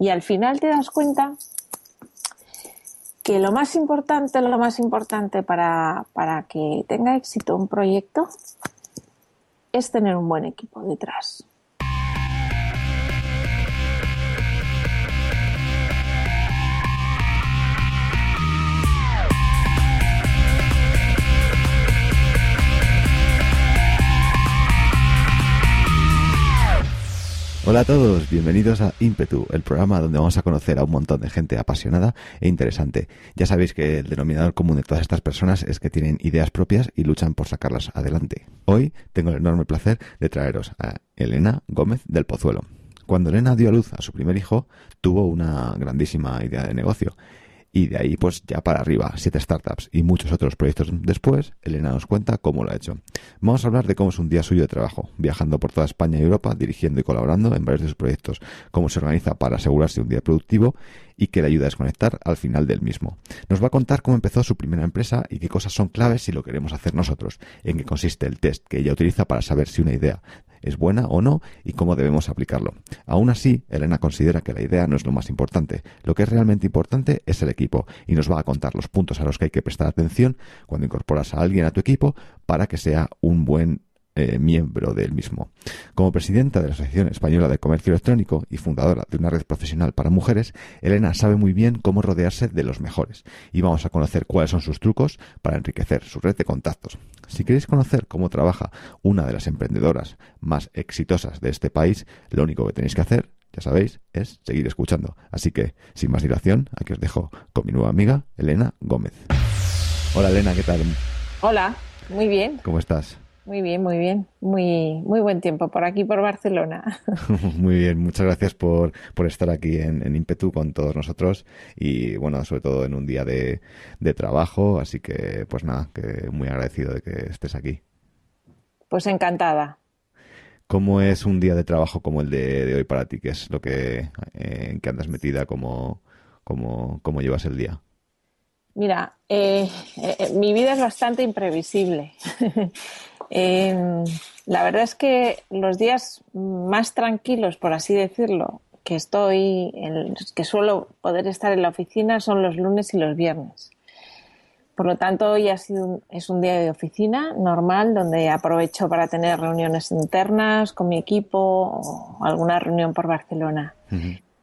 Y al final te das cuenta que lo más importante, lo más importante para, para que tenga éxito un proyecto es tener un buen equipo detrás. Hola a todos, bienvenidos a Ímpetu, el programa donde vamos a conocer a un montón de gente apasionada e interesante. Ya sabéis que el denominador común de todas estas personas es que tienen ideas propias y luchan por sacarlas adelante. Hoy tengo el enorme placer de traeros a Elena Gómez del Pozuelo. Cuando Elena dio a luz a su primer hijo, tuvo una grandísima idea de negocio y de ahí, pues ya para arriba, siete startups y muchos otros proyectos después, Elena nos cuenta cómo lo ha hecho. Vamos a hablar de cómo es un día suyo de trabajo, viajando por toda España y Europa, dirigiendo y colaborando en varios de sus proyectos, cómo se organiza para asegurarse un día productivo y que le ayuda a desconectar al final del mismo. Nos va a contar cómo empezó su primera empresa y qué cosas son claves si lo queremos hacer nosotros, en qué consiste el test que ella utiliza para saber si una idea es buena o no y cómo debemos aplicarlo. Aún así, Elena considera que la idea no es lo más importante. Lo que es realmente importante es el equipo y nos va a contar los puntos a los que hay que prestar atención cuando incorporas a alguien a tu equipo para que sea un buen eh, miembro del mismo. Como presidenta de la Asociación Española de Comercio Electrónico y fundadora de una red profesional para mujeres, Elena sabe muy bien cómo rodearse de los mejores y vamos a conocer cuáles son sus trucos para enriquecer su red de contactos. Si queréis conocer cómo trabaja una de las emprendedoras más exitosas de este país, lo único que tenéis que hacer ya sabéis, es seguir escuchando. Así que, sin más dilación, aquí os dejo con mi nueva amiga, Elena Gómez. Hola Elena, ¿qué tal? Hola, muy bien. ¿Cómo estás? Muy bien, muy bien. Muy, muy buen tiempo por aquí, por Barcelona. muy bien, muchas gracias por, por estar aquí en, en Impetu con todos nosotros y, bueno, sobre todo en un día de, de trabajo. Así que, pues nada, que muy agradecido de que estés aquí. Pues encantada. ¿Cómo es un día de trabajo como el de, de hoy para ti? ¿Qué es lo que, eh, en que andas metida? ¿Cómo, cómo, cómo llevas el día? Mira, eh, eh, mi vida es bastante imprevisible. eh, la verdad es que los días más tranquilos, por así decirlo, que estoy, en, que suelo poder estar en la oficina son los lunes y los viernes. Por lo tanto, hoy ha sido es un día de oficina normal donde aprovecho para tener reuniones internas con mi equipo o alguna reunión por Barcelona.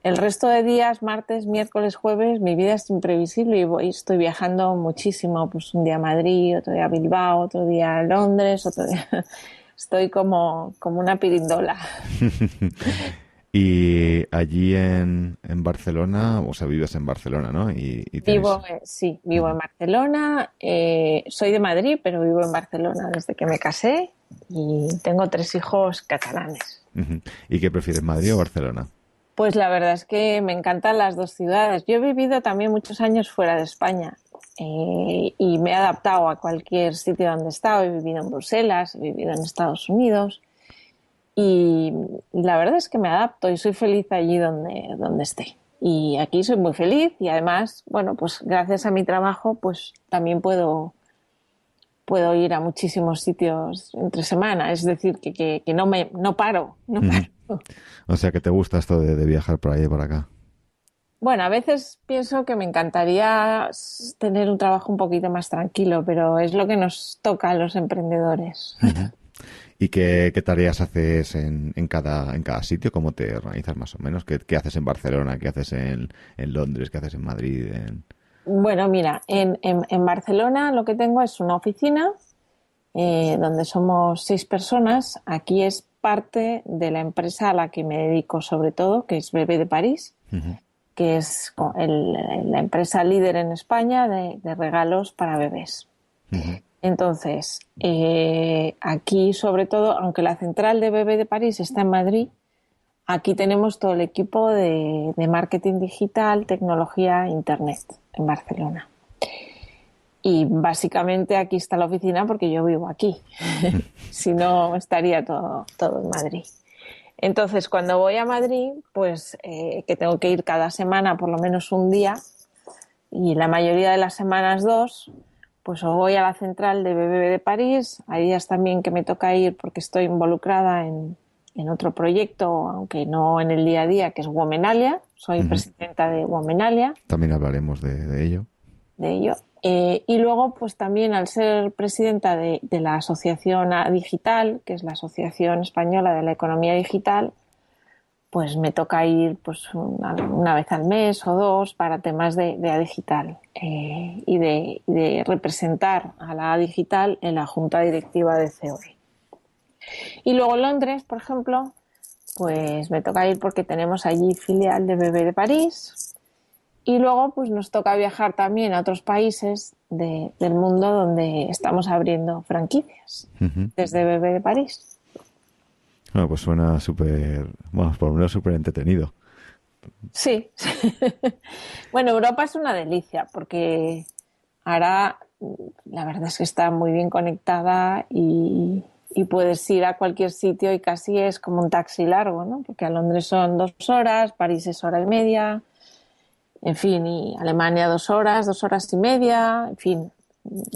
El resto de días, martes, miércoles, jueves, mi vida es imprevisible y voy, estoy viajando muchísimo. Pues un día a Madrid, otro día a Bilbao, otro día a Londres, otro día... Estoy como, como una pirindola. y allí en, en, Barcelona, o sea, vives en Barcelona, ¿no? Y, y tienes... Vivo, eh, sí, vivo en Barcelona. Eh, soy de Madrid, pero vivo en Barcelona desde que me casé y tengo tres hijos catalanes. ¿Y qué prefieres, Madrid o Barcelona? Pues la verdad es que me encantan las dos ciudades. Yo he vivido también muchos años fuera de España eh, y me he adaptado a cualquier sitio donde he estado. He vivido en Bruselas, he vivido en Estados Unidos y, y la verdad es que me adapto y soy feliz allí donde, donde esté. Y aquí soy muy feliz y además, bueno, pues gracias a mi trabajo, pues también puedo puedo ir a muchísimos sitios entre semana, es decir, que, que, que no me no paro, no paro. Mm. O sea que te gusta esto de, de, viajar por ahí y por acá. Bueno, a veces pienso que me encantaría tener un trabajo un poquito más tranquilo, pero es lo que nos toca a los emprendedores. ¿Y qué, qué, tareas haces en, en, cada, en cada sitio? ¿Cómo te organizas más o menos? ¿Qué, qué haces en Barcelona? ¿Qué haces en, en, Londres? ¿Qué haces en Madrid? En... Bueno, mira, en, en, Barcelona lo que tengo es una oficina eh, donde somos seis personas. Aquí es parte de la empresa a la que me dedico sobre todo, que es Bebé de París, uh -huh. que es el, la empresa líder en España de, de regalos para bebés. Uh -huh. Entonces, eh, aquí sobre todo, aunque la central de Bebé de París está en Madrid, aquí tenemos todo el equipo de, marketing digital, tecnología, internet en Barcelona. Y básicamente aquí está la oficina porque yo vivo aquí. si no, estaría todo, todo en Madrid. Entonces, cuando voy a Madrid, pues eh, que tengo que ir cada semana por lo menos un día y la mayoría de las semanas dos, pues o voy a la central de BBB de París, hay días también que me toca ir porque estoy involucrada en, otro proyecto, aunque no en el día a día, que es Womenalia, soy presidenta de Womenalia. También hablaremos de, ello. De ello. Eh, y luego, pues también al ser presidenta de, de la Asociación Digital, que es la Asociación Española de la Economía Digital, pues me toca ir pues una, vez al mes o dos para temas de, de A Digital eh, y, de, representar a la A Digital en la junta directiva de COE. Y luego Londres, por ejemplo, pues me toca ir porque tenemos allí filial de BB de París y luego pues nos toca viajar también a otros países del mundo donde estamos abriendo franquicias desde BB de París. Bueno, pues suena súper, bueno, por lo menos súper entretenido. Sí. bueno, Europa es una delicia porque ahora la verdad es que está muy bien conectada y, puedes ir a cualquier sitio y casi es como un taxi largo, ¿no? Porque a Londres son dos horas, París es hora y media, en fin, y Alemania dos horas, dos horas y media, en fin,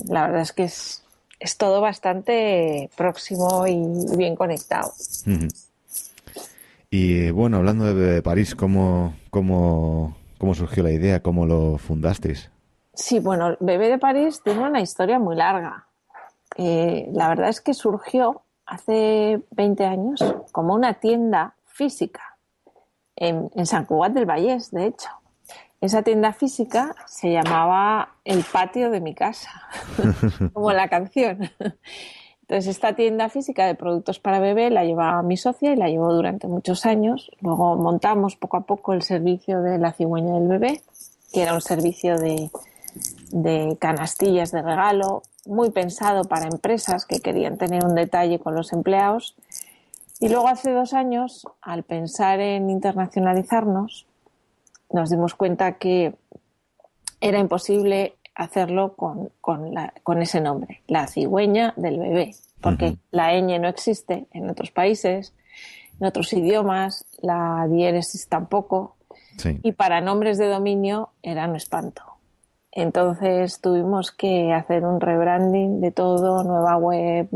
la verdad es que es, es todo bastante próximo y bien conectado. Y bueno, hablando de, París, ¿cómo, cómo, cómo surgió la idea? ¿Cómo lo fundasteis? Sí, bueno, Bebé de París tiene una historia muy larga. Eh, la verdad es que surgió hace 20 años como una tienda física en, en San Cugat del Vallés, de hecho. Esa tienda física se llamaba El patio de mi casa, como la canción. Entonces, esta tienda física de productos para bebé la llevaba mi socia y la llevó durante muchos años. Luego montamos poco a poco el servicio de la cigüeña del bebé, que era un servicio de, de canastillas de regalo, muy pensado para empresas que querían tener un detalle con los empleados. Y luego hace dos años, al pensar en internacionalizarnos, nos dimos cuenta que era imposible hacerlo con, con, ese nombre, la cigüeña del bebé, porque la ñ no existe en otros países, en otros idiomas, la diéresis tampoco, y para nombres de dominio era un espanto. Entonces tuvimos que hacer un rebranding de todo, nueva web,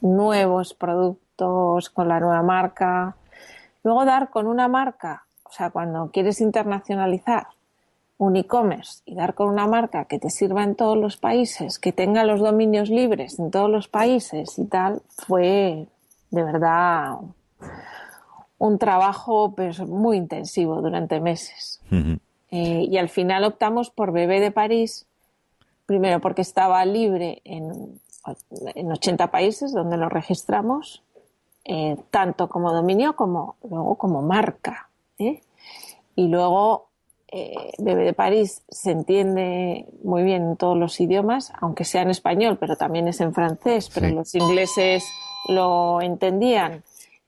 nuevos productos con la nueva marca. Luego dar con una marca o sea, cuando quieres internacionalizar un e-commerce y dar con una marca que te sirva en todos los países, que tenga los dominios libres en todos los países y tal, fue de verdad un trabajo pues, muy intensivo durante meses. Eh, y al final optamos por Bebé de París, primero porque estaba libre en, en 80 países donde lo registramos, eh, tanto como dominio como luego como marca. ¿eh? Y luego, Bebé de París se entiende muy bien en todos los idiomas, aunque sea en español, pero también es en francés, pero los ingleses lo entendían.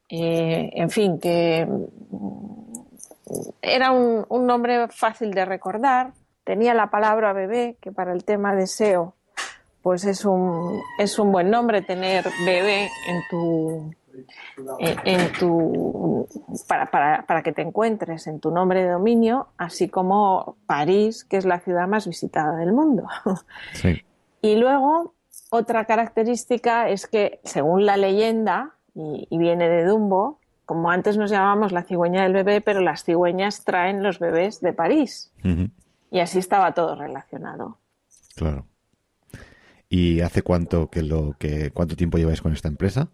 En fin, que era un, un, nombre fácil de recordar. Tenía la palabra bebé, que para el tema de SEO, pues es un, es un buen nombre tener bebé en tu, en, tu para, para, para, que te encuentres en tu nombre de dominio, así como París, que es la ciudad más visitada del mundo. Y luego, otra característica es que, según la leyenda, y, viene de Dumbo, como antes nos llamábamos la cigüeña del bebé, pero las cigüeñas traen los bebés de París. Y así estaba todo relacionado. Claro. ¿Y hace cuánto que lo que cuánto tiempo lleváis con esta empresa?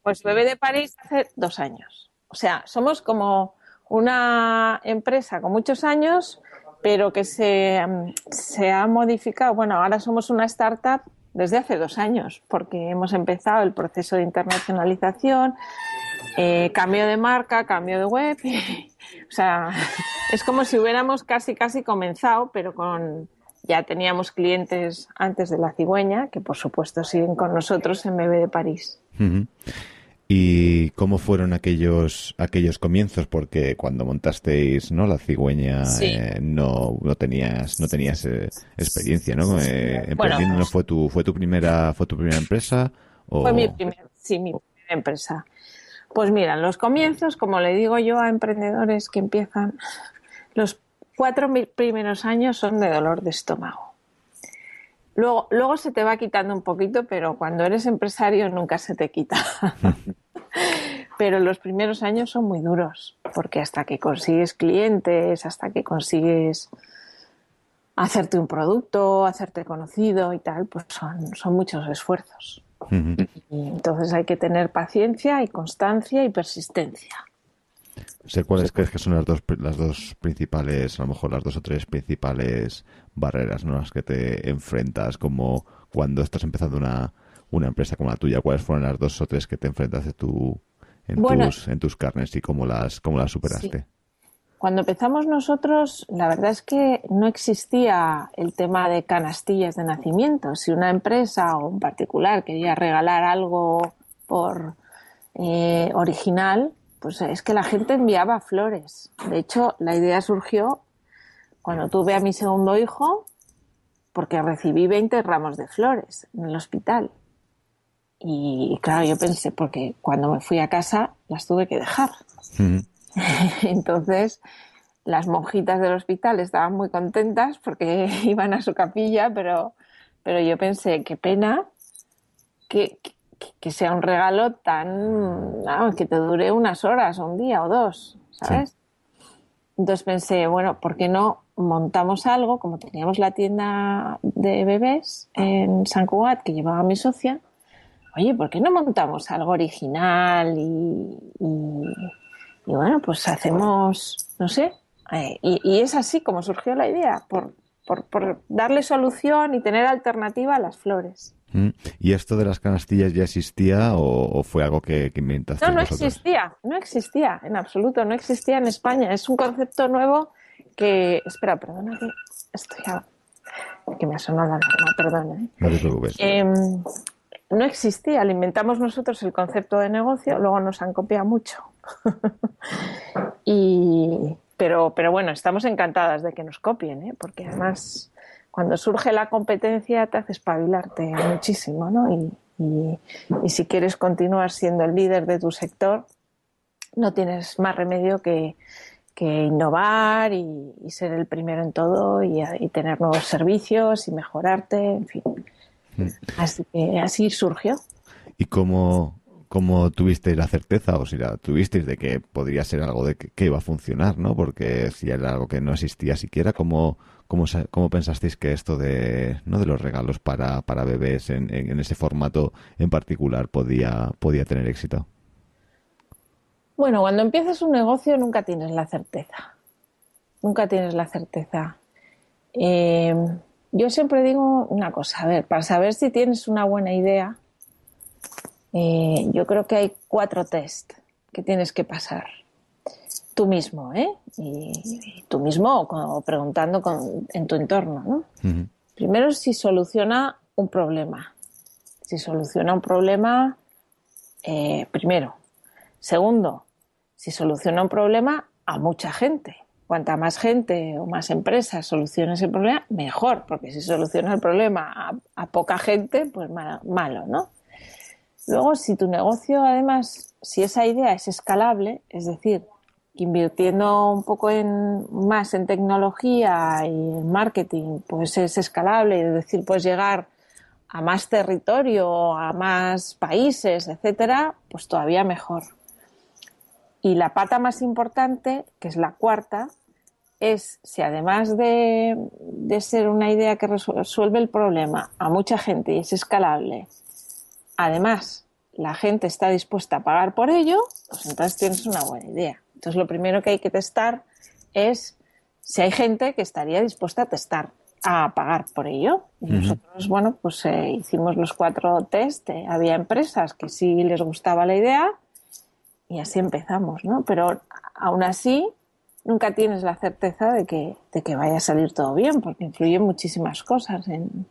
Pues Bebé de París hace dos años. O sea, somos como una empresa con muchos años, pero que se, ha modificado. Bueno, ahora somos una startup desde hace dos años, porque hemos empezado el proceso de internacionalización, eh, cambio de marca, cambio de web. o sea, es como si hubiéramos casi, casi comenzado, pero con ya teníamos clientes antes de la cigüeña, que por supuesto siguen con nosotros en Bebé de París. ¿Y cómo fueron aquellos aquellos comienzos? Porque cuando montasteis no la cigüeña eh, no, no tenías no tenías eh, experiencia, ¿no? Eh, fue tu fue tu primera fue tu primera empresa o... fue mi primera sí mi primera empresa. Pues mira, los comienzos, como le digo yo a emprendedores que empiezan, los cuatro primeros años son de dolor de estómago. Luego, luego se te va quitando un poquito, pero cuando eres empresario nunca se te quita. pero los primeros años son muy duros, porque hasta que consigues clientes, hasta que consigues hacerte un producto, hacerte conocido y tal, pues son, son muchos esfuerzos. y entonces hay que tener paciencia y constancia y persistencia. Sé cuáles crees que son las dos, las dos principales, a lo mejor las dos o tres principales barreras, ¿no? Las que te enfrentas como cuando estás empezando una, una empresa como la tuya. ¿Cuáles fueron las dos o tres que te enfrentaste tú en, tus, en tus carnes y cómo las, cómo las superaste? Cuando empezamos nosotros, la verdad es que no existía el tema de canastillas de nacimiento. Si una empresa o un particular quería regalar algo por eh, original, pues es que la gente enviaba flores. De hecho, la idea surgió cuando tuve a mi segundo hijo, porque recibí 20 ramos de flores en el hospital. Y claro, yo pensé, porque cuando me fui a casa las tuve que dejar. Entonces, las monjitas del hospital estaban muy contentas porque iban a su capilla, pero, pero yo pensé, qué pena que, que sea un regalo tan, que te dure unas horas un día o dos, ¿sabes? Entonces pensé, bueno, ¿por qué no montamos algo? Como teníamos la tienda de bebés en San Cugat que llevaba mi socia, oye, ¿por qué no montamos algo original y, bueno, pues hacemos, no sé, eh, y, es así como surgió la idea, por, por, por darle solución y tener alternativa a las flores. Mm. ¿Y esto de las canastillas ya existía o, fue algo que, inventaste? No, no existía, no existía en absoluto, no existía en España. Es un concepto nuevo que. Espera, perdona que estoy que me ha sonado la alarma, perdona. ¿eh? No te preocupes. Em, no existía, lo inventamos nosotros el concepto de negocio, luego nos han copiado mucho. y, pero, pero bueno, estamos encantadas de que nos copien, ¿eh? porque además cuando surge la competencia te hace espabilarte muchísimo, ¿no? Y, si quieres continuar siendo el líder de tu sector, no tienes más remedio que, innovar y, ser el primero en todo y, tener nuevos servicios y mejorarte, en fin. Mm. Así que así surgió. ¿Y cómo, cómo tuvisteis la certeza o si la tuvisteis de que podría ser algo de que, iba a funcionar, ¿no? Porque si era algo que no existía siquiera, ¿cómo, ¿Cómo, cómo pensasteis que esto de, ¿no? de los regalos para, para bebés en, en, ese formato en particular podía, podía tener éxito? Bueno, cuando empiezas un negocio nunca tienes la certeza. Nunca tienes la certeza. Eh, yo siempre digo una cosa, a ver, para saber si tienes una buena idea, eh, yo creo que hay cuatro test que tienes que pasar tú mismo, ¿eh? Y, tú mismo o, preguntando en tu entorno, ¿no? Primero, si soluciona un problema. Si soluciona un problema, eh, primero. Segundo, si soluciona un problema a mucha gente. Cuanta más gente o más empresas solucione ese problema, mejor, porque si soluciona el problema a, poca gente, pues malo, ¿no? Luego, si tu negocio, además, si esa idea es escalable, es decir, invirtiendo un poco en, más en tecnología y en marketing, pues es escalable, es decir, puedes llegar a más territorio, a más países, etcétera, pues todavía mejor. Y la pata más importante, que es la cuarta, es si además de, de ser una idea que resuelve el problema a mucha gente y es escalable, además la gente está dispuesta a pagar por ello, pues entonces tienes una buena idea. Entonces, lo primero que hay que testar es si hay gente que estaría dispuesta a testar, a pagar por ello. Y nosotros, bueno, pues eh, hicimos los cuatro test. Eh, había empresas que sí les gustaba la idea y así empezamos, ¿no? Pero aún así, nunca tienes la certeza de que, de que vaya a salir todo bien, porque influyen muchísimas cosas en,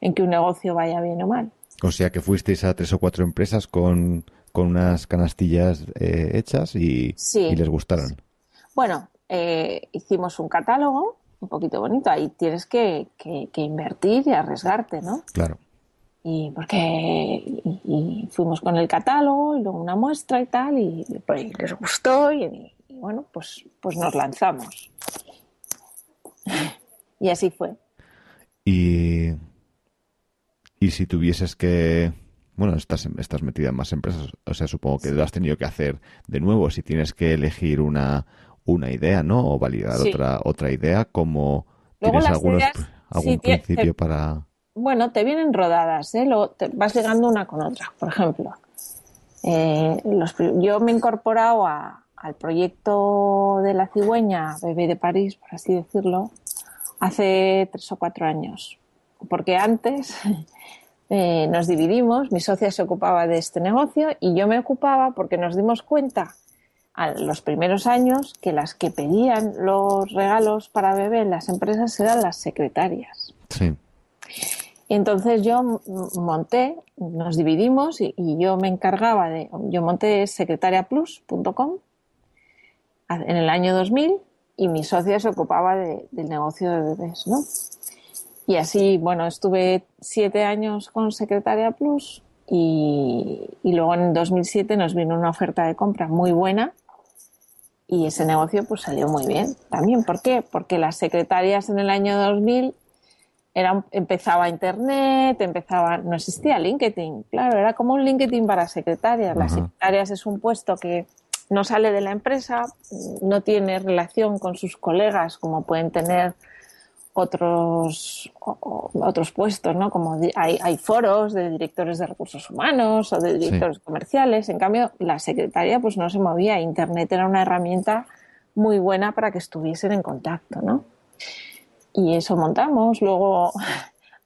en que un negocio vaya bien o mal. O sea que fuisteis a tres o cuatro empresas con con unas canastillas eh, hechas y, les gustaron. Bueno, eh, hicimos un catálogo un poquito bonito. Ahí tienes que, invertir y arriesgarte, ¿no? Claro. Y porque y, fuimos con el catálogo y luego una muestra y tal, y, pues, les gustó y, bueno, pues, pues nos lanzamos. y así fue. Y, y si tuvieses que bueno, estás, estás metida en más empresas, o sea, supongo que lo has tenido que hacer de nuevo. Si tienes que elegir una, una idea, ¿no? O validar otra, otra idea, como tienes algunos, algún principio para. Bueno, te vienen rodadas, ¿eh? Lo, te vas llegando una con otra. Por ejemplo, eh, los, yo me he incorporado al proyecto de la cigüeña Bebé de París, por así decirlo, hace tres o cuatro años. Porque antes eh, nos dividimos, mi socia se ocupaba de este negocio y yo me ocupaba porque nos dimos cuenta a los primeros años que las que pedían los regalos para bebé en las empresas eran las secretarias. Sí. Y entonces yo monté, nos dividimos y, yo me encargaba de, yo monté secretariaplus.com en el año 2000 y mi socia se ocupaba del negocio de bebés, ¿no? Y así, bueno, estuve siete años con Secretaria Plus y, luego en 2007 nos vino una oferta de compra muy buena y ese negocio pues salió muy bien también. ¿Por qué? Porque las secretarias en el año 2000 eran, empezaba Internet, empezaba, no existía LinkedIn, claro, era como un LinkedIn para secretarias. Las secretarias es un puesto que no sale de la empresa, no tiene relación con sus colegas como pueden tener otros, otros puestos, ¿no? Como hay, hay, foros de directores de recursos humanos o de directores comerciales. En cambio, la secretaria pues no se movía. Internet era una herramienta muy buena para que estuviesen en contacto, ¿no? Y eso montamos. Luego,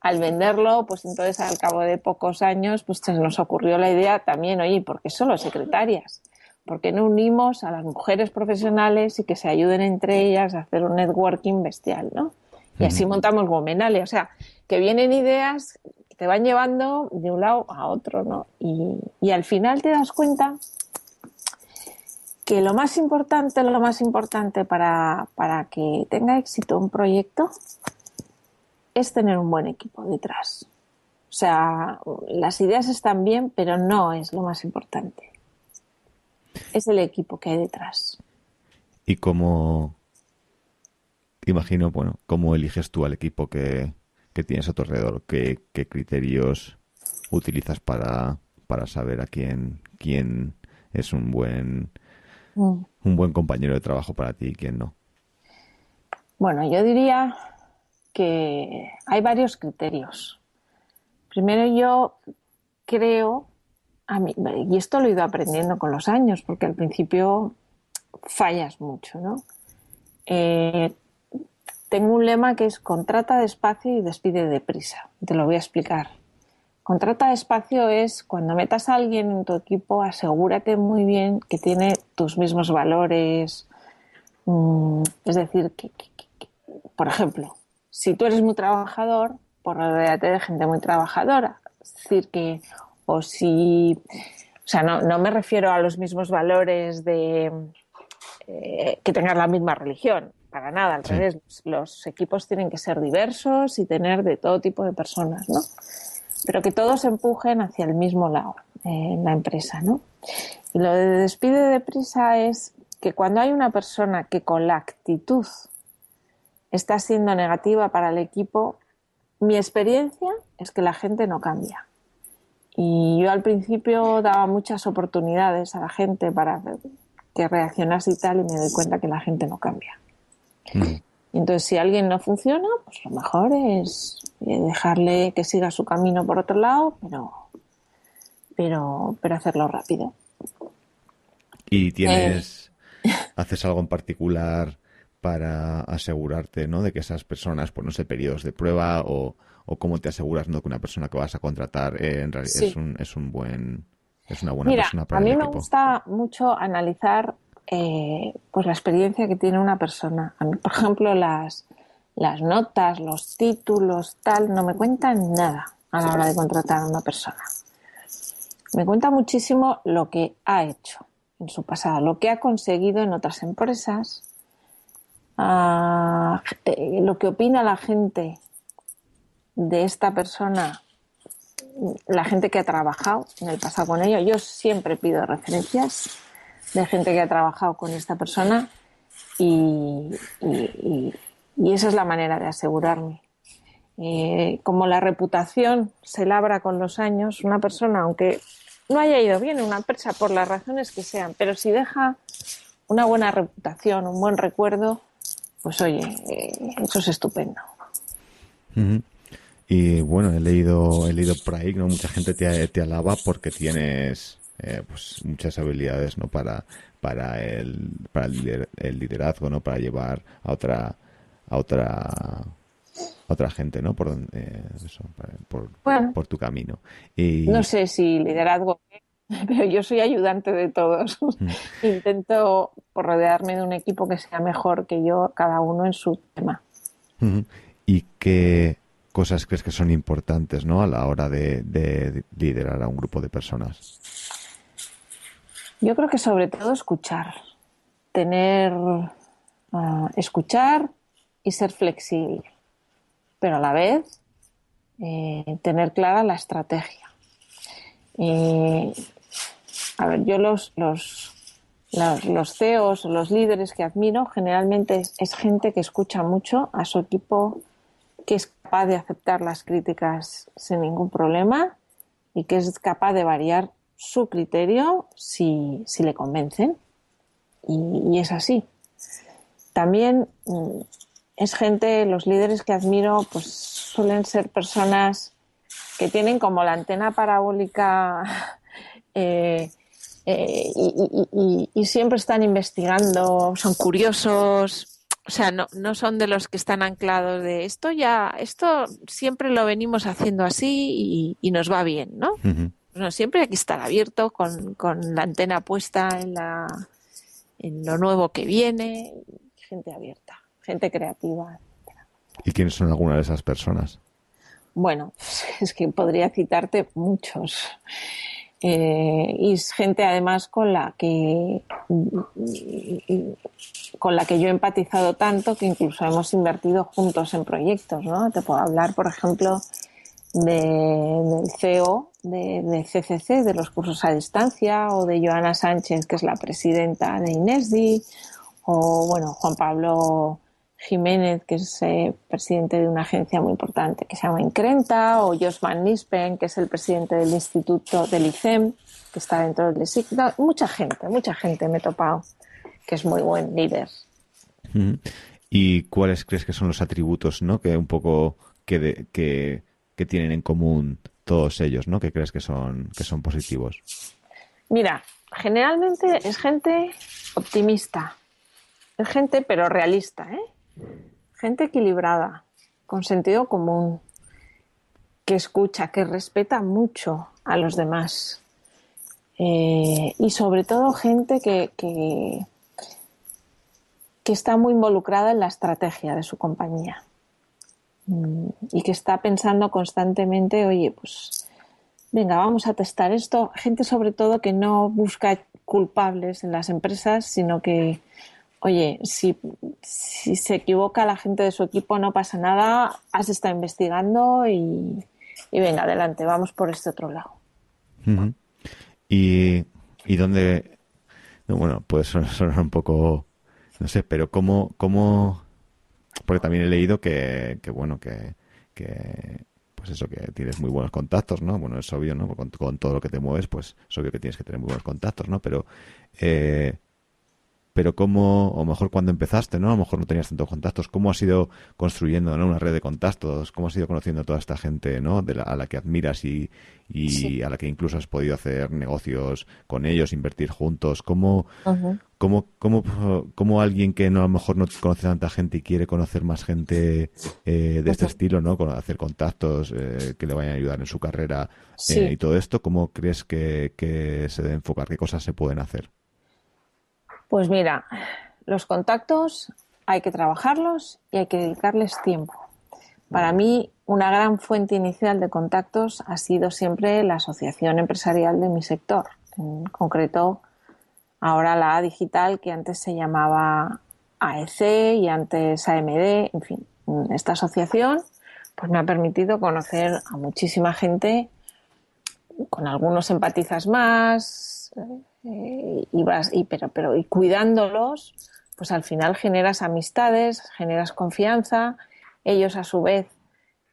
al venderlo, pues entonces al cabo de pocos años, pues se nos ocurrió la idea también, oye, ¿por qué solo secretarias? ¿Por qué no unimos a las mujeres profesionales y que se ayuden entre ellas a hacer un networking bestial, ¿no? Y así montamos Gomenale. O sea, que vienen ideas que te van llevando de un lado a otro, ¿no? Y, al final te das cuenta que lo más importante, lo más importante para, para que tenga éxito un proyecto es tener un buen equipo detrás. O sea, las ideas están bien, pero no es lo más importante. Es el equipo que hay detrás. ¿Y cómo, imagino, bueno, cómo eliges tú al equipo que, tienes a tu alrededor, qué, criterios utilizas para, para saber a quién, quién es un buen, mm. un buen compañero de trabajo para ti y quién no. Bueno, yo diría que hay varios criterios. Primero yo creo, a mí, y esto lo he ido aprendiendo con los años, porque al principio fallas mucho, ¿no? Eh, tengo un lema que es contrata despacio y despide deprisa. Te lo voy a explicar. Contrata despacio es cuando metas a alguien en tu equipo, asegúrate muy bien que tiene tus mismos valores. Mm, es decir, que, por ejemplo, si tú eres muy trabajador, por rodearte de gente muy trabajadora. Es decir, que, o si, o sea, no, no me refiero a los mismos valores de eh, que tengas la misma religión para nada, al revés. Los, equipos tienen que ser diversos y tener de todo tipo de personas, ¿no? Pero que todos empujen hacia el mismo lado eh, en la empresa, ¿no? Y lo de despide deprisa es que cuando hay una persona que con la actitud está siendo negativa para el equipo, mi experiencia es que la gente no cambia. Y yo al principio daba muchas oportunidades a la gente para que reaccionase y tal, y me doy cuenta que la gente no cambia. Entonces, si alguien no funciona, pues lo mejor es eh, dejarle que siga su camino por otro lado, pero, pero, pero hacerlo rápido. ¿Y tienes, eh. haces algo en particular para asegurarte, ¿no? De que esas personas, pues no sé, periodos de prueba o, o cómo te aseguras, ¿no? Que una persona que vas a contratar eh, en realidad es, un, es un buen, es una buena persona para a mí me gusta mucho analizar eh, pues la experiencia que tiene una persona. A mí, por ejemplo, las, las notas, los títulos, tal, no me cuentan nada a la hora de contratar a una persona. Me cuenta muchísimo lo que ha hecho en su pasado, lo que ha conseguido en otras empresas, ah, eh, lo que opina la gente de esta persona, la gente que ha trabajado en el pasado con ella. Yo siempre pido referencias de gente que ha trabajado con esta persona y, esa es la manera de asegurarme. Eh, como la reputación se labra con los años, una persona, aunque no haya ido bien en una empresa por las razones que sean, pero si deja una buena reputación, un buen recuerdo, pues oye, eh, eso es estupendo. Y bueno, he leído, he leído por ahí que mucha gente te, te alaba porque tienes eh, pues muchas habilidades no para para el para el, liderazgo no para llevar a otra a otra otra gente no por eh, por, por, tu camino. Y... no sé si liderazgo pero yo soy ayudante de todos. Intento por rodearme de un equipo que sea mejor que yo cada uno en su tema. Y qué cosas crees que son importantes no a la hora de, de liderar a un grupo de personas yo creo que sobre todo escuchar, tener, ah, escuchar y ser flexible, pero a la vez eh, tener clara la estrategia. A ver, yo los, los, los, CEOs, los líderes que admiro, generalmente es, gente que escucha mucho a su equipo, que es capaz de aceptar las críticas sin ningún problema y que es capaz de variar su criterio si, si le convencen. Y, es así. También mm, es gente, los líderes que admiro, pues suelen ser personas que tienen como la antena parabólica eh, eh, y, siempre están investigando, son curiosos, o sea, no, no son de los que están anclados de esto ya, esto siempre lo venimos haciendo así y, nos va bien, ¿no? No, siempre hay que estar abierto con, la antena puesta en, la, en lo nuevo que viene, gente abierta, gente creativa. ¿Y quiénes son algunas de esas personas? Bueno, es que podría citarte muchos. Eh, y es gente además con la que con la que yo he empatizado tanto que incluso hemos invertido juntos en proyectos, ¿no? Te puedo hablar, por ejemplo, del CEO de, CCC, de los cursos a distancia, o de Joana Sánchez, que es la presidenta de INESDI, o bueno, Juan Pablo Jiménez, que es eh, presidente de una agencia muy importante que se llama Increnta, o Josman Nispen, que es el presidente del Instituto del ICEM, que está dentro del ISIC. mucha gente, mucha gente me he topado, que es muy buen líder. ¿Y cuáles crees que son los atributos, no? Que un poco que, que que tienen en común todos ellos, ¿no? Que crees que son, que son positivos. Mira, generalmente es gente optimista, es gente pero realista, ¿eh? Gente equilibrada, con sentido común, que escucha, que respeta mucho a los demás. Eh, y sobre todo gente que, que está muy involucrada en la estrategia de su compañía. Mm, y que está pensando constantemente, oye, pues venga, vamos a testar esto. Gente sobre todo que no busca culpables en las empresas, sino que, oye, si, si se equivoca la gente de su equipo, no pasa nada, has estado investigando y, venga, adelante, vamos por este otro lado. y, y dónde, bueno, puede sonar un poco, no sé, pero cómo, cómo porque también he leído que, que bueno, que, que, pues eso, que tienes muy buenos contactos, ¿no? Bueno, es obvio, ¿no? Con, con, todo lo que te mueves, pues es obvio que tienes que tener muy buenos contactos, ¿no? Pero eh, pero cómo, o mejor cuando empezaste, ¿no? A lo mejor no tenías tantos contactos, ¿cómo has ido construyendo una red de contactos? ¿Cómo has ido conociendo a toda esta gente, ¿no? De a la que admiras y, y a la que incluso has podido hacer negocios con ellos, invertir juntos? ¿Cómo, cómo, cómo, alguien que no, a lo mejor no conoce tanta gente y quiere conocer más gente eh, de este estilo, ¿no? Con hacer contactos eh, que le vayan a ayudar en su carrera eh, y todo esto, ¿cómo crees que, que se debe enfocar? ¿Qué cosas se pueden hacer? Pues mira, los contactos hay que trabajarlos y hay que dedicarles tiempo. Para mí, una gran fuente inicial de contactos ha sido siempre la asociación empresarial de mi sector, en concreto ahora la A Digital, que antes se llamaba AEC y antes AMD, en fin, esta asociación pues me ha permitido conocer a muchísima gente, con algunos empatizas más, eh, y vas, y, pero, pero y cuidándolos, pues al final generas amistades, generas confianza, ellos a su vez,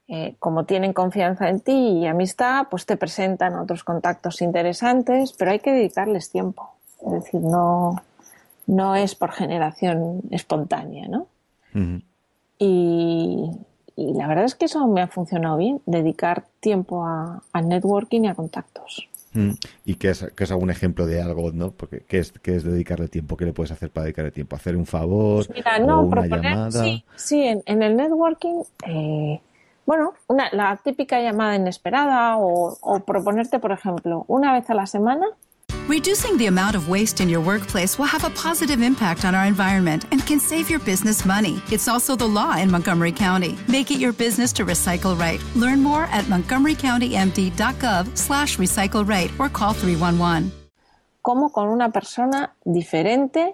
eh, como tienen confianza en ti y amistad, pues te presentan otros contactos interesantes, pero hay que dedicarles tiempo. Es decir, no, no es por generación espontánea, ¿no? y, la verdad es que eso me ha funcionado bien, dedicar tiempo al networking y a contactos. ¿Y qué es, qué es, algún ejemplo de algo, no? Porque ¿qué es, qué es dedicarle tiempo? ¿Qué le puedes hacer para dedicarle tiempo? ¿Hacer un favor? Pues mira, no, o una proponer, llamada? sí, sí en, en el networking, eh, bueno, una, la típica llamada inesperada o, o proponerte, por ejemplo, una vez a la semana Reducing the amount of waste in your workplace will have a positive impact on our environment and can save your business money. It's also the law in Montgomery County. Make it your business to recycle right. Learn more at montgomerycountymd.gov slash recycle right or call 311. como con una persona diferente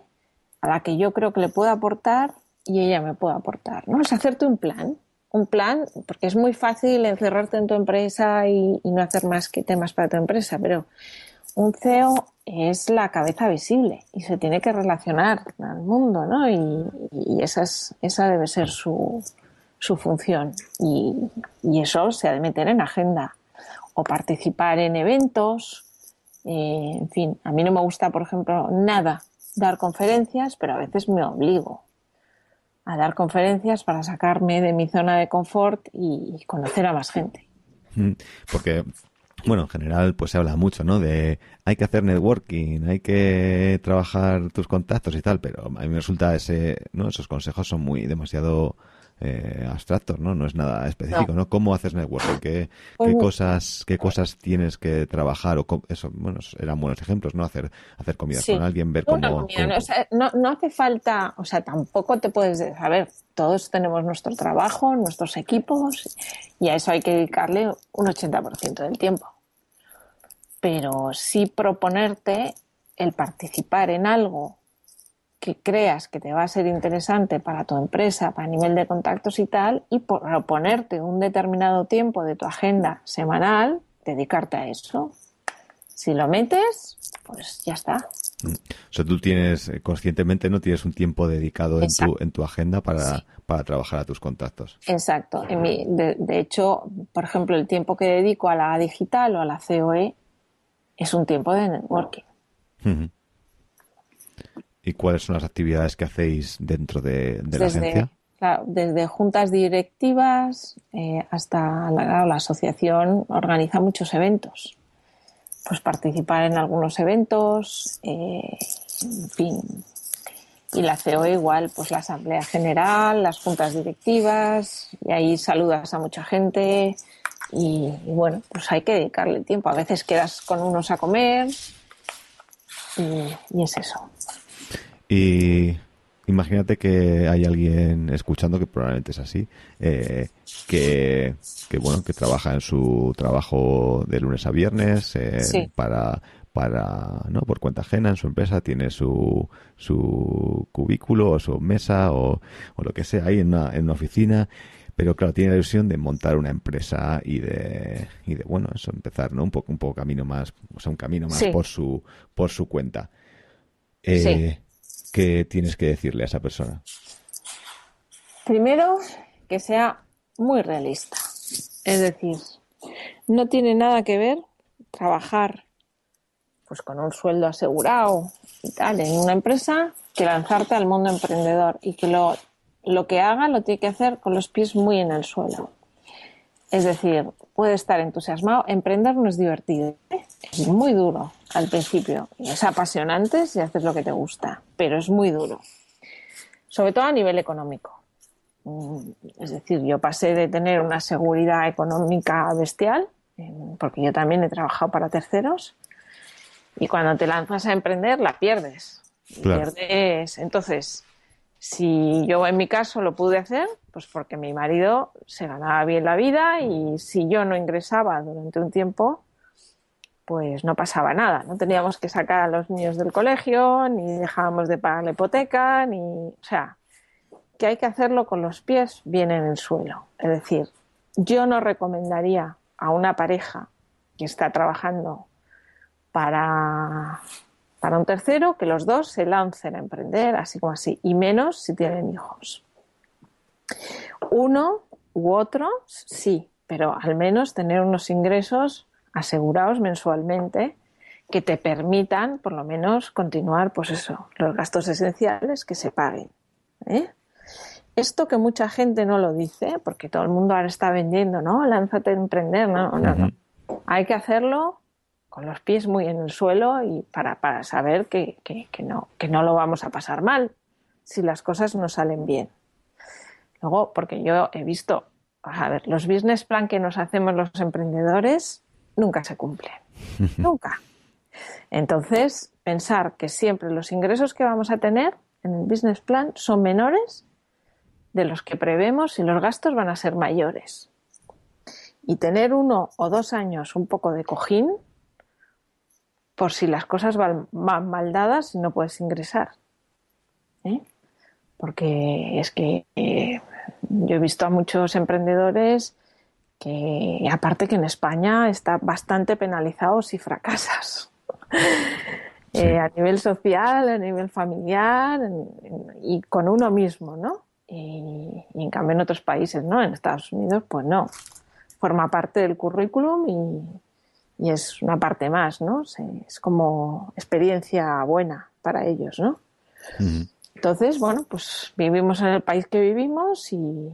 a la que yo creo que le puedo aportar y ella me puede aportar, ¿no? Es hacerte un plan, un plan, porque es muy fácil encerrarte en tu empresa y, y no hacer más que temas para tu empresa, pero un CEO es la cabeza visible y se tiene que relacionar al mundo, ¿no? Y, esa, es, esa debe ser su, su función. Y, y eso se ha de meter en agenda. O participar en eventos. eh, en fin, a mí no me gusta, por ejemplo, nada dar conferencias, pero a veces me obligo a dar conferencias para sacarme de mi zona de confort y, y conocer a más gente. Mm, Porque, bueno, en general, pues se habla mucho, ¿no? De hay que hacer networking, hay que trabajar tus contactos y tal, pero a mí me resulta ese, ¿no? Esos consejos son muy demasiado eh, abstractos, ¿no? No es nada específico, ¿no? ¿Cómo haces networking? ¿Qué, Pues qué no. cosas, qué cosas tienes que trabajar? O cómo- eso, bueno, eran buenos ejemplos, ¿no? Hacer, hacer comidas Sí. con alguien, ver cómo, ¿no? O sea, no, no hace falta, o sea, tampoco te puedes, de- a ver, todos tenemos nuestro trabajo, nuestros equipos, y a eso hay que dedicarle un 80% del tiempo. Pero sí proponerte el participar en algo que creas que te va a ser interesante para tu empresa, para nivel de contactos y tal, y proponerte un determinado tiempo de tu agenda semanal, dedicarte a eso. Si lo metes, pues ya está. O sea, tú tienes, eh, conscientemente no tienes un tiempo dedicado en tu, en tu agenda para, Sí. para trabajar a tus contactos. Exacto. En mi- de, de hecho, por ejemplo, el tiempo que dedico a la digital o a la COE es un tiempo de networking. ¿Y cuáles son las actividades que hacéis dentro de, de la agencia? claro, desde juntas directivas eh, hasta la, la asociación organiza muchos eventos. Pues participar en algunos eventos, eh, en fin. Y la COE igual, pues la asamblea general, las juntas directivas, y ahí saludas a mucha gente. Y, y bueno, pues hay que dedicarle tiempo. A veces quedas con unos a comer y, y es eso. Y imagínate que hay alguien escuchando, que probablemente es así, eh, que, que, bueno, que trabaja en su trabajo de lunes a viernes eh, Sí. para, para, ¿no? Por cuenta ajena en su empresa, tiene su, su cubículo o su mesa o, o lo que sea ahí en una, en una oficina. Pero claro, tiene la ilusión de montar una empresa y de, y de bueno, eso, empezar, ¿no? Un poco, un poco camino más, o sea, un camino más Sí. por su, por su cuenta. Eh, ¿Qué tienes que decirle a esa persona? Primero, que sea muy realista. Es decir, no tiene nada que ver trabajar pues con un sueldo asegurado y tal en una empresa que lanzarte al mundo emprendedor y que lo, lo que haga lo tiene que hacer con los pies muy en el suelo. Es decir, puede estar entusiasmado. Emprender no es divertido. ¿eh? Es muy duro al principio. Y es apasionante si haces lo que te gusta, pero es muy duro. Sobre todo a nivel económico. Mm, Es decir, yo pasé de tener una seguridad económica bestial, eh, porque yo también he trabajado para terceros, y cuando te lanzas a emprender la pierdes. Claro. pierdes. Entonces, Si yo en mi caso lo pude hacer, pues porque mi marido se ganaba bien la vida y si yo no ingresaba durante un tiempo, pues no pasaba nada. No teníamos que sacar a los niños del colegio, ni dejábamos de pagar la hipoteca, ni. O sea, que hay que hacerlo con los pies bien en el suelo. Es decir, yo no recomendaría a una pareja que está trabajando para, para un tercero que los dos se lancen a emprender, así como así, y menos si tienen hijos. Uno u otro, sí, pero al menos tener unos ingresos asegurados mensualmente que te permitan, por lo menos, continuar, pues eso, los gastos esenciales que se paguen. ¿eh? Esto que mucha gente no lo dice, porque todo el mundo ahora está vendiendo, ¿no? Lánzate a emprender, no, no, no. Hay que hacerlo con los pies muy en el suelo y para, para saber que, que, que, no, que no lo vamos a pasar mal si las cosas no salen bien. Luego, porque yo he visto, a ver, los business plan que nos hacemos los emprendedores nunca se cumplen. nunca. Entonces, pensar que siempre los ingresos que vamos a tener en el business plan son menores de los que prevemos y los gastos van a ser mayores. Y tener uno o dos años un poco de cojín por si las cosas van, mal dadas y no puedes ingresar. ¿eh? Porque es que eh, yo he visto a muchos emprendedores que aparte que en España está bastante penalizado si fracasas. Eh, a nivel social, a nivel familiar y con uno mismo, ¿no? Y, en cambio en otros países, ¿no? En Estados Unidos, pues no. Forma parte del currículum y, es una parte más, ¿no? Es como experiencia buena para ellos, ¿no? Entonces, bueno, pues vivimos en el país que vivimos y,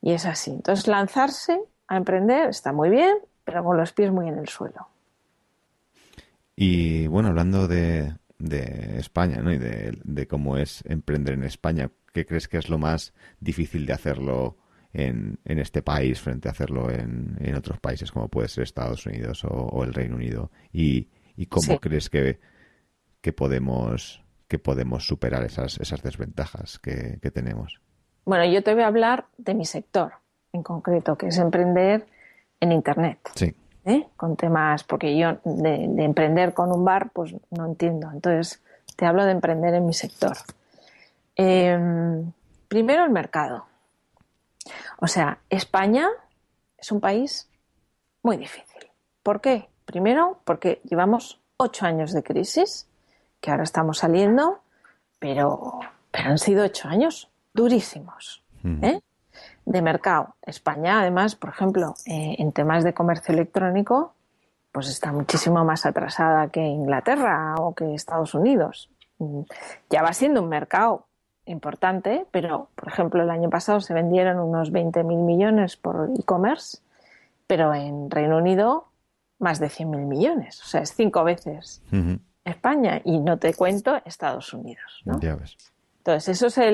y es así. Entonces, lanzarse a emprender está muy bien, pero con los pies muy en el suelo. Y bueno, hablando de, España ¿no? y de, cómo es emprender en España, ¿qué crees que es lo más difícil de hacerlo en, este país frente a hacerlo en, otros países como puede ser Estados Unidos o, el Reino Unido? ¿Y, cómo crees que, que, podemos, que podemos superar esas, esas desventajas que tenemos? Bueno, yo te voy a hablar de mi sector en concreto, que es emprender en Internet. Sí. ¿eh? Con temas, porque yo de, emprender con un bar, pues no entiendo. Entonces, te hablo de emprender en mi sector. Em, primero, el mercado. O sea, España es un país muy difícil. ¿Por qué? Primero, porque llevamos ocho años de crisis, que ahora estamos saliendo, pero, pero han sido ocho años durísimos. ¿eh? De mercado. España, además, por ejemplo, eh, en temas de comercio electrónico, pues está muchísimo más atrasada que Inglaterra o que Estados Unidos. Mm, ya va siendo un mercado importante, pero, por ejemplo, el año pasado se vendieron unos 20.000 millones por e-commerce, pero en Reino Unido más de 100.000 millones. O sea, es cinco veces España y no te cuento Estados Unidos. ¿no? Ya ves. Entonces, eso es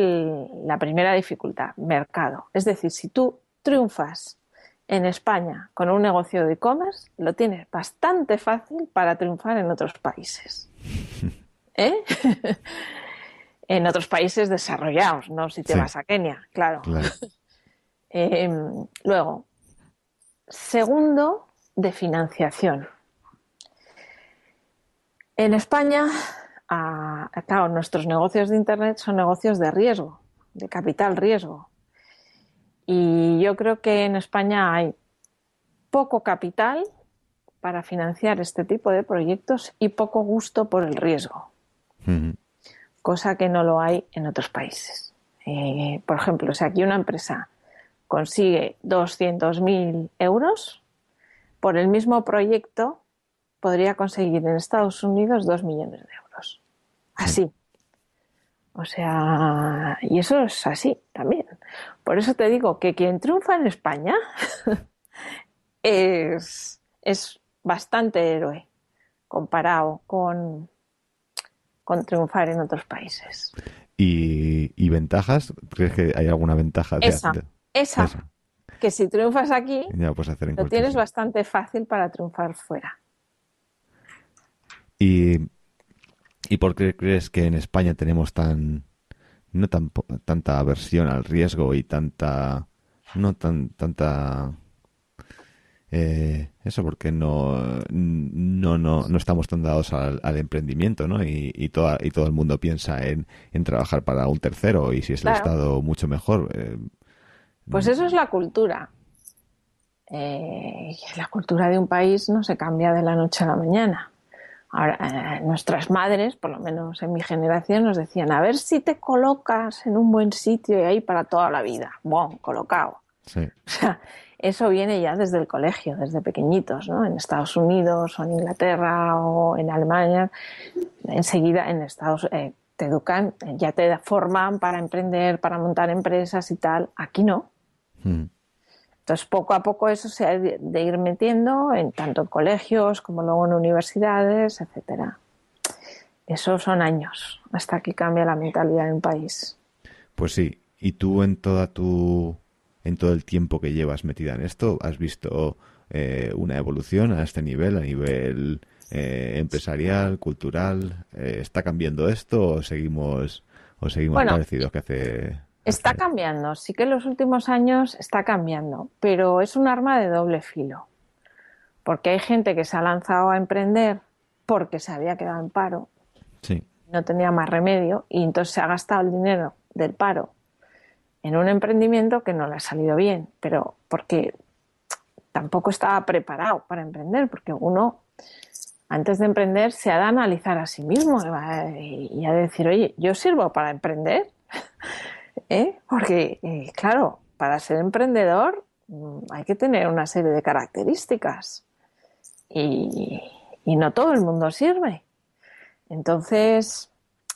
la primera dificultad, mercado. Es decir, si tú triunfas en España con un negocio de e-commerce, lo tienes bastante fácil para triunfar en otros países. ¿Eh? en otros países desarrollados, no si te vas a Kenia, claro. Em, luego, segundo, de financiación. En España a, claro, nuestros negocios de Internet son negocios de riesgo, de capital riesgo. Y yo creo que en España hay poco capital para financiar este tipo de proyectos y poco gusto por el riesgo, cosa que no lo hay en otros países. Eh, por ejemplo, si aquí una empresa consigue 200.000 euros, por el mismo proyecto podría conseguir en Estados Unidos 2 millones de euros. Así. O sea, y eso es así también. Por eso te digo que quien triunfa en España es, es bastante héroe comparado con, con triunfar en otros países. ¿Y, ventajas? ¿Crees que hay alguna ventaja? De, esa, esa, que si triunfas aquí, hacer lo tienes bastante fácil para triunfar fuera. Y ¿Y por qué crees que en España tenemos tan, no tan, tanta aversión al riesgo y tanta no tan tanta eh, eso porque no no no no estamos tan dados al, emprendimiento no y, y toda, y todo el mundo piensa en, en trabajar para un tercero y si es el estado mucho mejor eh, pues eso es la cultura. Eh, la cultura de un país no se cambia de la noche a la mañana Ahora, eh, nuestras madres, por lo menos en mi generación, nos decían, a ver si te colocas en un buen sitio y ahí para toda la vida. Bom, colocado. O sea, eso viene ya desde el colegio, desde pequeñitos, ¿no? En Estados Unidos o en Inglaterra o en Alemania, enseguida en Estados eh, te educan, ya te forman para emprender, para montar empresas y tal. Aquí no. Hmm. Entonces, poco a poco eso se ha de ir metiendo en tanto en colegios como luego en universidades, etcétera. Esos son años hasta que cambia la mentalidad en un país. Pues sí. ¿Y tú en toda tu en todo el tiempo que llevas metida en esto has visto eh, una evolución a este nivel, a nivel eh, empresarial, cultural? Eh, ¿Está cambiando esto o seguimos o seguimos parecidos que hace Está cambiando, sí que en los últimos años está cambiando, pero es un arma de doble filo. Porque hay gente que se ha lanzado a emprender porque se había quedado en paro, sí. no tenía más remedio, y entonces se ha gastado el dinero del paro en un emprendimiento que no le ha salido bien, pero porque tampoco estaba preparado para emprender, porque uno antes de emprender se ha de analizar a sí mismo y a decir, oye, yo sirvo para emprender. ¿Eh? Porque, eh, claro, para ser emprendedor mm, hay que tener una serie de características y, no todo el mundo sirve. Entonces,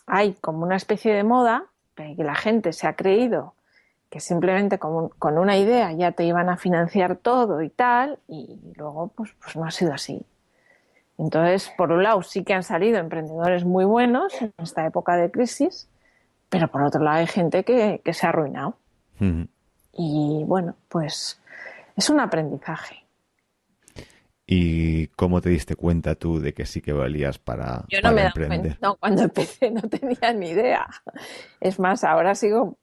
hay como una especie de moda que la gente se ha creído que simplemente con, una idea ya te iban a financiar todo y tal, y luego pues, pues no ha sido así. Entonces, por un lado, sí que han salido emprendedores muy buenos en esta época de crisis, pero por otro lado hay gente que, se ha arruinado. Y bueno, pues es un aprendizaje. ¿Y cómo te diste cuenta tú de que sí que valías para, Yo no me emprender? no, cuando empecé no tenía ni idea. Es más, ahora sigo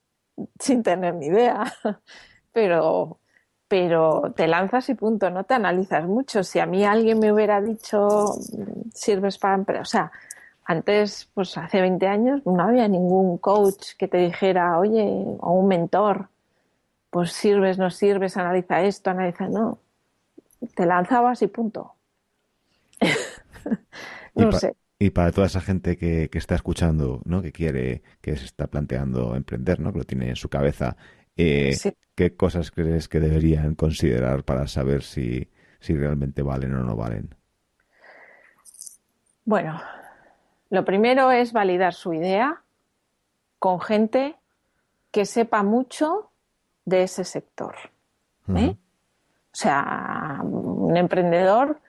sin tener ni idea. Pero, pero te lanzas y punto, no te analizas mucho. Si a mí alguien me hubiera dicho sirves para emprender, o sea, antes, pues hace 20 años, no había ningún coach que te dijera, oye, o un mentor, pues sirves, no sirves, analiza esto, analiza, no. Te lanzabas y punto. no sé. Y para toda esa gente que, está escuchando, ¿no? Que quiere, que se está planteando emprender, ¿no? Que lo tiene en su cabeza, eh, ¿qué cosas crees que deberían considerar para saber si, si realmente valen o no valen? Bueno, lo primero es validar su idea con gente que sepa mucho de ese sector. ¿eh? O sea, un emprendedor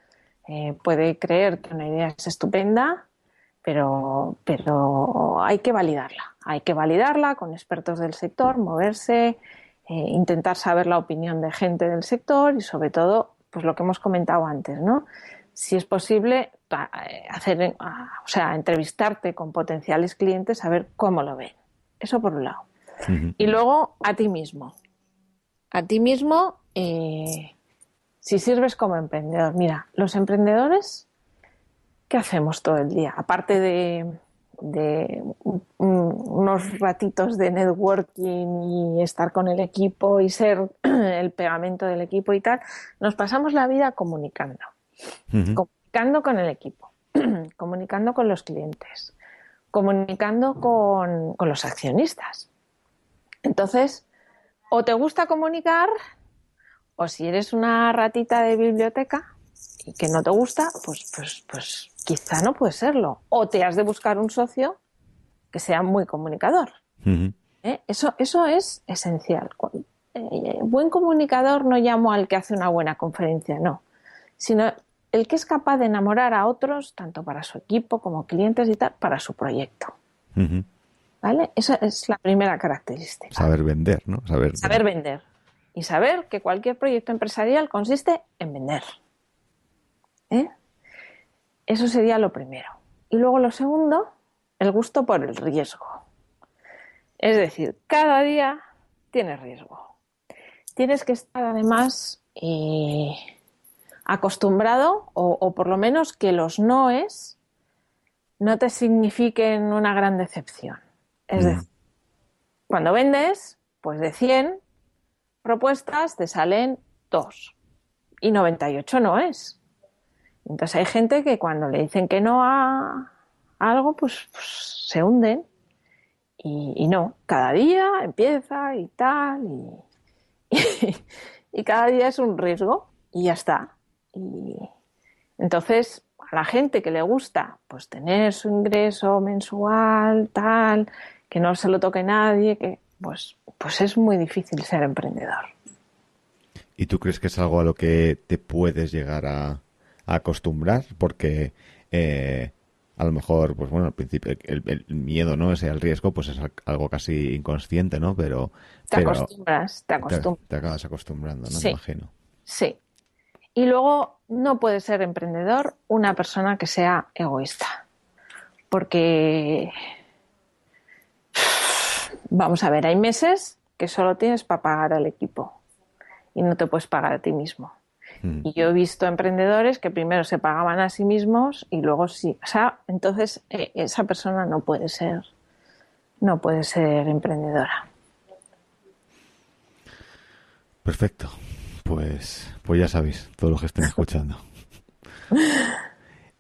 eh, puede creer que una idea es estupenda, pero, pero hay que validarla. Hay que validarla con expertos del sector, moverse, eh, intentar saber la opinión de gente del sector y sobre todo, pues lo que hemos comentado antes, ¿no? Si es posible, eh, hacer, eh, o sea, entrevistarte con potenciales clientes a ver cómo lo ven. Eso por un lado. Y luego a ti mismo. A ti mismo, eh, si sirves como emprendedor. Mira, los emprendedores, ¿qué hacemos todo el día? Aparte de, de unos ratitos de networking y estar con el equipo y ser el pegamento del equipo y tal, nos pasamos la vida comunicando comunicando con el equipo, comunicando con los clientes, comunicando con, los accionistas. Entonces, o te gusta comunicar, o si eres una ratita de biblioteca y que no te gusta, pues, pues, pues quizá no puede serlo. O te has de buscar un socio que sea muy comunicador. ¿Eh? Eso, eso es esencial. Eh, buen comunicador no llamo al que hace una buena conferencia, no, sino el que es capaz de enamorar a otros, tanto para su equipo como clientes y tal, para su proyecto. ¿Vale? Esa es la primera característica. Saber vender, ¿no? Saber, saber vender. Y saber que cualquier proyecto empresarial consiste en vender. ¿Eh? Eso sería lo primero. Y luego lo segundo, el gusto por el riesgo. Es decir, cada día tienes riesgo. Tienes que estar además eh, acostumbrado, o, por lo menos que los noes no te signifiquen una gran decepción. Es mm. decir, cuando vendes, pues de 100 propuestas te salen dos y 98 no es. Entonces hay gente que cuando le dicen que no a, algo, pues, pues se hunden y, no, cada día empieza y tal, y, cada día es un riesgo y ya está. Y entonces, a la gente que le gusta pues tener su ingreso mensual, tal, que no se lo toque nadie, que pues, pues es muy difícil ser emprendedor. ¿Y tú crees que es algo a lo que te puedes llegar a, acostumbrar? Porque eh, a lo mejor, pues bueno, al principio el, miedo, ¿no? Ese al riesgo, pues es algo casi inconsciente, ¿no? Pero te acostumbras, te acostumbras. Te, acabas acostumbrando, ¿no? Me imagino. Sí. Y luego no puede ser emprendedor una persona que sea egoísta. Porque vamos a ver, hay meses que solo tienes para pagar al equipo y no te puedes pagar a ti mismo. Mm. Y yo he visto emprendedores que primero se pagaban a sí mismos y luego sí. O sea, entonces eh, esa persona no puede ser, no puede ser emprendedora. Perfecto. Pues, pues ya sabéis, todos los que estén escuchando.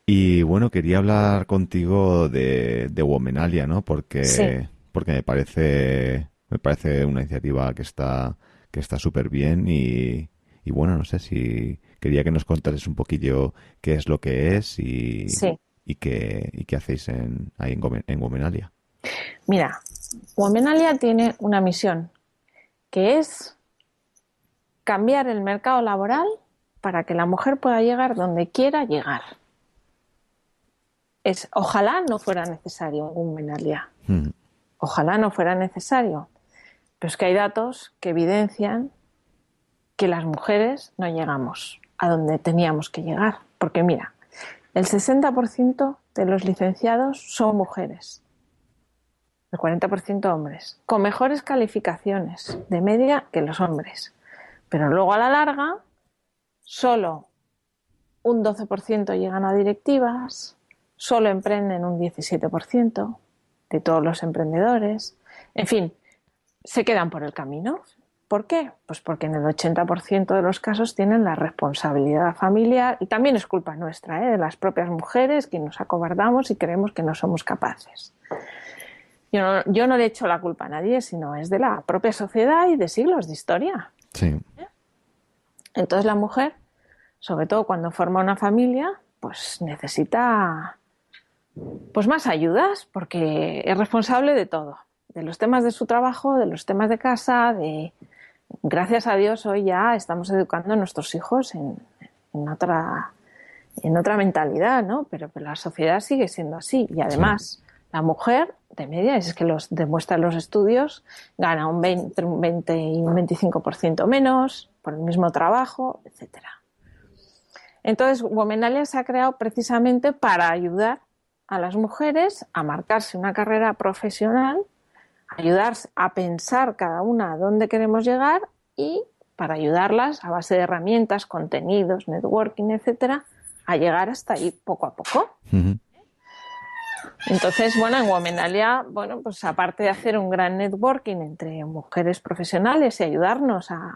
Y bueno, quería hablar contigo de, de Womenalia, ¿no? Porque, porque me parece, me parece una iniciativa que está, que está súper bien y, y bueno, no sé si quería que nos contases un poquillo qué es lo que es y, y, qué, y qué hacéis en, ahí en, en Womenalia. Mira, Womenalia tiene una misión que es cambiar el mercado laboral para que la mujer pueda llegar donde quiera llegar. Es, ojalá no fuera necesario un Womenalia. Mm. Ojalá no fuera necesario. Pero es que hay datos que evidencian que las mujeres no llegamos a donde teníamos que llegar. Porque mira, el 60% de los licenciados son mujeres, el 40% hombres, con mejores calificaciones de media que los hombres. Pero luego a la larga, solo un 12% llegan a directivas, solo emprenden un 17% de todos los emprendedores. En fin, se quedan por el camino. ¿Por qué? Pues porque en el 80% de los casos tienen la responsabilidad familiar y también es culpa nuestra, ¿eh? de las propias mujeres que nos acobardamos y creemos que no somos capaces. Yo no, yo no le echo la culpa a nadie, sino es de la propia sociedad y de siglos de historia. Sí. Entonces la mujer, sobre todo cuando forma una familia, pues necesita pues más ayudas porque es responsable de todo, de los temas de su trabajo, de los temas de casa, de gracias a Dios hoy ya estamos educando a nuestros hijos en, otra en otra mentalidad, ¿no? Pero, la sociedad sigue siendo así y además la mujer de media es que los demuestran los estudios gana un 20, un 20 y un 25% menos por el mismo trabajo, etcétera. Entonces, Womenalia se ha creado precisamente para ayudar a las mujeres a marcarse una carrera profesional ayudar a pensar cada una a dónde queremos llegar y para ayudarlas a base de herramientas, contenidos, networking, etcétera, a llegar hasta ahí poco a poco. Entonces, bueno, en Womenalia, bueno, pues aparte de hacer un gran networking entre mujeres profesionales y ayudarnos a,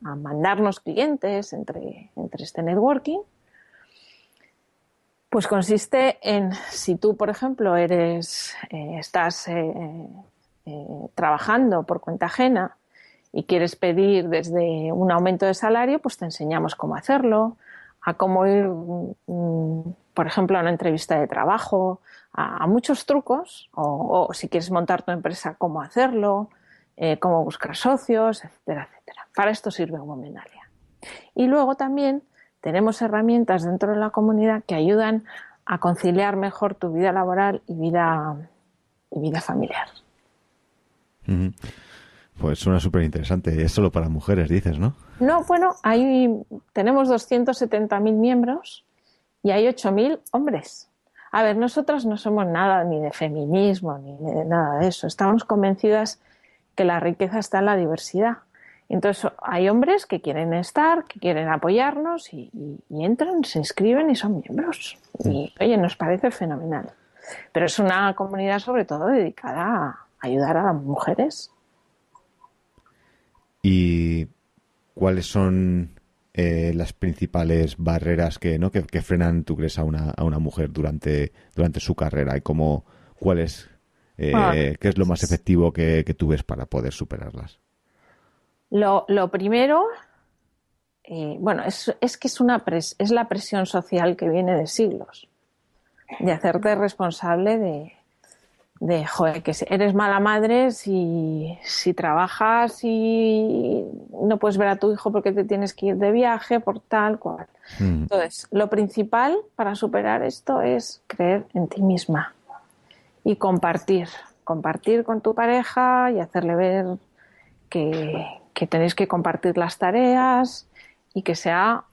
mandarnos clientes entre, entre este networking, pues consiste en, si tú, por ejemplo, eres, eh, estás eh, eh, trabajando por cuenta ajena y quieres pedir desde un aumento de salario, pues te enseñamos cómo hacerlo, a cómo ir, mm, por ejemplo, a una entrevista de trabajo, a, muchos trucos, o, si quieres montar tu empresa, cómo hacerlo, eh, cómo buscar socios, etcétera, etcétera. Para esto sirve Womenalia. Y luego también tenemos herramientas dentro de la comunidad que ayudan a conciliar mejor tu vida laboral y vida, y vida familiar. Pues suena súper interesante. Es solo para mujeres, dices, ¿no? No, bueno, ahí tenemos 270.000 miembros y hay 8.000 hombres. A ver, nosotras no somos nada ni de feminismo ni de nada de eso. Estamos convencidas que la riqueza está en la diversidad. Entonces hay hombres que quieren estar, que quieren apoyarnos y, entran, se inscriben y son miembros. Y oye, nos parece fenomenal. Pero es una comunidad sobre todo dedicada a ayudar a las mujeres. ¿Y cuáles son eh, las principales barreras que, ¿no? que, frenan, tú crees, a una, a una mujer durante, durante su carrera? ¿Y cómo, cuál es, eh, qué es lo más efectivo que, que tú ves para poder superarlas? Lo, lo primero, eh, bueno, es, es, que es, una es la presión social que viene de siglos, de hacerte responsable de, de joder, que eres mala madre si, si trabajas y no puedes ver a tu hijo porque te tienes que ir de viaje, por tal cual. Mm. Entonces, lo principal para superar esto es creer en ti misma y compartir, compartir con tu pareja y hacerle ver que, que tenéis que compartir las tareas y que sea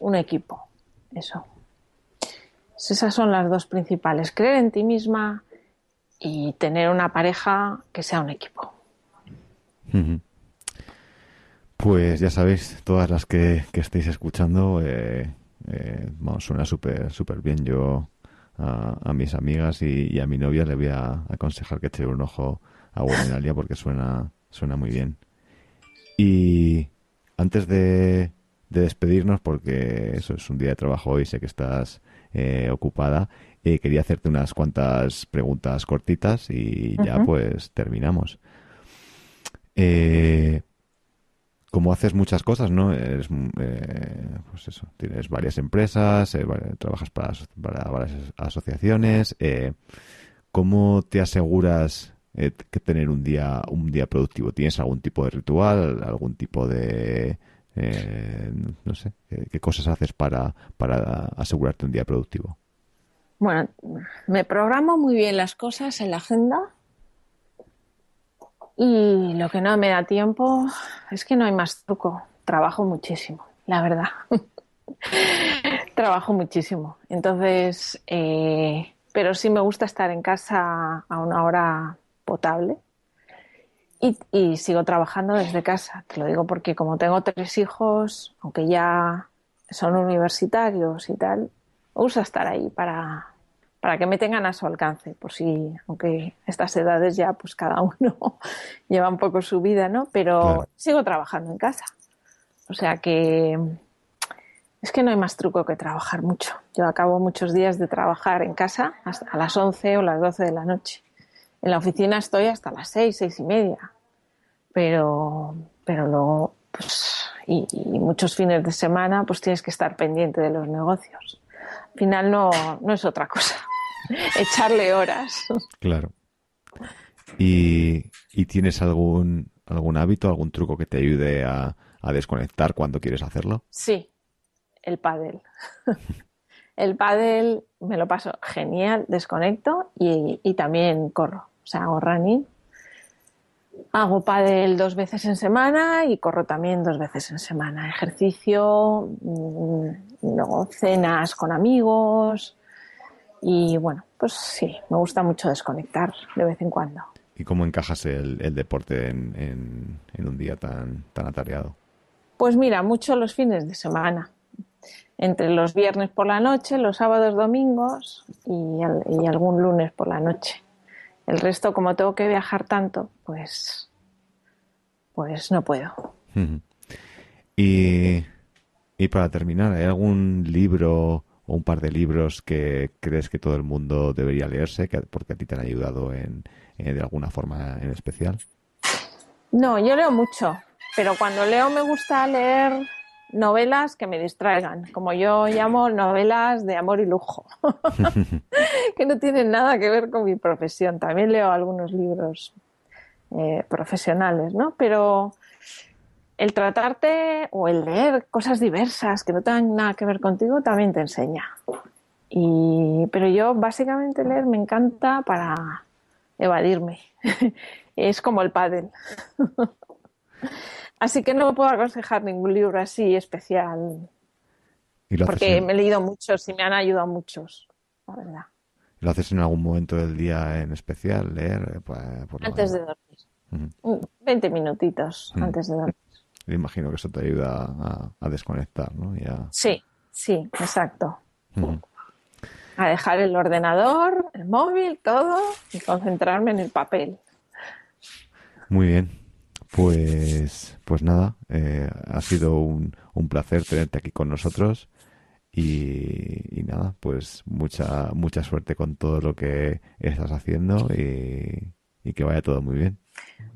un equipo. Eso. Esas son las dos principales. Creer en ti misma y tener una pareja que sea un equipo. Pues ya sabéis, todas las que, estéis escuchando, eh, eh, suena súper súper bien. Yo a, mis amigas y, a mi novia le voy a aconsejar que eche un ojo a Webinalia porque suena, suena muy bien. Y antes de, despedirnos, porque eso es un día de trabajo y sé que estás eh, ocupada, eh, quería hacerte unas cuantas preguntas cortitas y ya pues terminamos. Eh, como haces muchas cosas, ¿no? Eres, pues eso, tienes varias empresas, trabajas para, para, varias asociaciones. ¿Cómo te aseguras eh, que tener un día, un día productivo? ¿Tienes algún tipo de ritual, algún tipo de... Eh, no sé, ¿qué, cosas haces para, para asegurarte un día productivo? Bueno, me programo muy bien las cosas en la agenda y lo que no me da tiempo es que no hay más truco. Trabajo muchísimo, la verdad. Trabajo muchísimo. Entonces, eh, pero sí me gusta estar en casa a una hora potable. Y, sigo trabajando desde casa. Te lo digo porque como tengo tres hijos, aunque ya son universitarios y tal, uso estar ahí para, para que me tengan a su alcance, por si, aunque estas edades ya, pues cada uno lleva un poco su vida, ¿no? Pero sigo trabajando en casa. O sea que es que no hay más truco que trabajar mucho. Yo acabo muchos días de trabajar en casa hasta a las 11 o las 12 de la noche. En la oficina estoy hasta las seis, seis y media. Pero, pero luego, pues, y, muchos fines de semana, pues tienes que estar pendiente de los negocios. Al final no, no es otra cosa. Echarle horas. Claro. ¿Y, y tienes algún, algún hábito, algún truco que te ayude a, a desconectar cuando quieres hacerlo? Sí, el pádel. el pádel me lo paso genial, desconecto y, y también corro o sea, hago running. Hago pádel dos veces en semana y corro también dos veces en semana. Ejercicio, luego mm, cenas con amigos y bueno, pues sí, me gusta mucho desconectar de vez en cuando. ¿Y cómo encajas el, deporte en, un día tan, tan atareado? Pues mira, mucho los fines de semana. Entre los viernes por la noche, los sábados, domingos y algún lunes por la noche. El resto, como tengo que viajar tanto, pues, pues no puedo. y, y para terminar, ¿hay algún libro un par de libros que crees que todo el mundo debería leerse que, porque a ti te han ayudado en, de alguna forma en especial? No, yo leo mucho, pero cuando leo me gusta leer novelas que me distraigan, como yo llamo novelas de amor y lujo, que no tienen nada que ver con mi profesión. También leo algunos libros eh, profesionales, ¿no? Pero el tratarte o el leer cosas diversas que no tengan nada que ver contigo también te enseña. Y, pero yo básicamente leer me encanta para evadirme. es como el pádel. Así que no puedo aconsejar ningún libro así especial. porque me he leído muchos y me han ayudado muchos, la verdad. ¿Lo haces en algún momento del día en especial, leer? Eh, Antes de dormir. 20 minutitos antes de dormir. Me imagino que eso te ayuda a, desconectar, ¿no? Sí, sí, exacto. A dejar el ordenador, el móvil, todo y concentrarme en el papel. Muy bien. Pues, pues nada, eh, ha sido un, un, placer tenerte aquí con nosotros y, nada, pues mucha, mucha suerte con todo lo que estás haciendo y, y que vaya todo muy bien.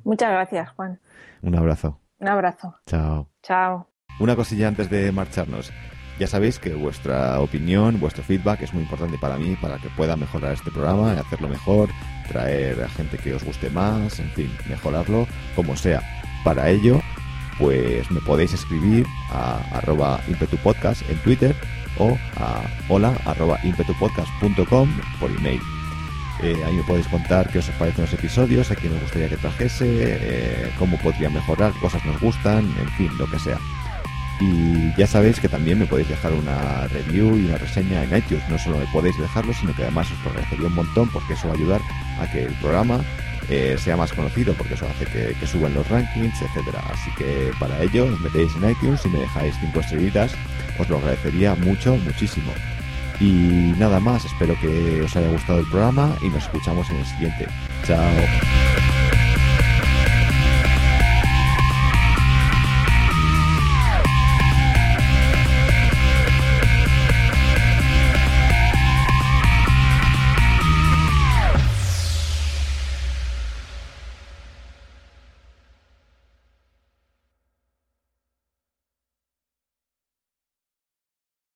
Muchas gracias, Juan. Un abrazo. Un abrazo. Chao. Chao. Una cosilla antes de marcharnos. Ya sabéis que vuestra opinión, vuestro feedback es muy importante para mí, para que pueda mejorar este programa, y hacerlo mejor, traer a gente que os guste más, en fin, mejorarlo como sea. Para ello, pues me podéis escribir a arroba impetupodcast en Twitter o a hola arroba impetupodcast.com por email. Eh, ahí me podéis contar qué os parecen los episodios, a quién os gustaría que trajese, eh, cómo podría mejorar, cosas nos gustan, en fin, lo que sea. Y ya sabéis que también me podéis dejar una review y una reseña en iTunes. No solo me podéis dejarlo, sino que además os lo agradecería un montón porque eso va a ayudar a que el programa eh, sea más conocido, porque eso hace que, que, suban los rankings, etcétera. Así que para ello os metéis en iTunes y me dejáis 5 estrellitas, os lo agradecería mucho, muchísimo. Y nada más, espero que os haya gustado el programa y nos escuchamos en el siguiente. Chao.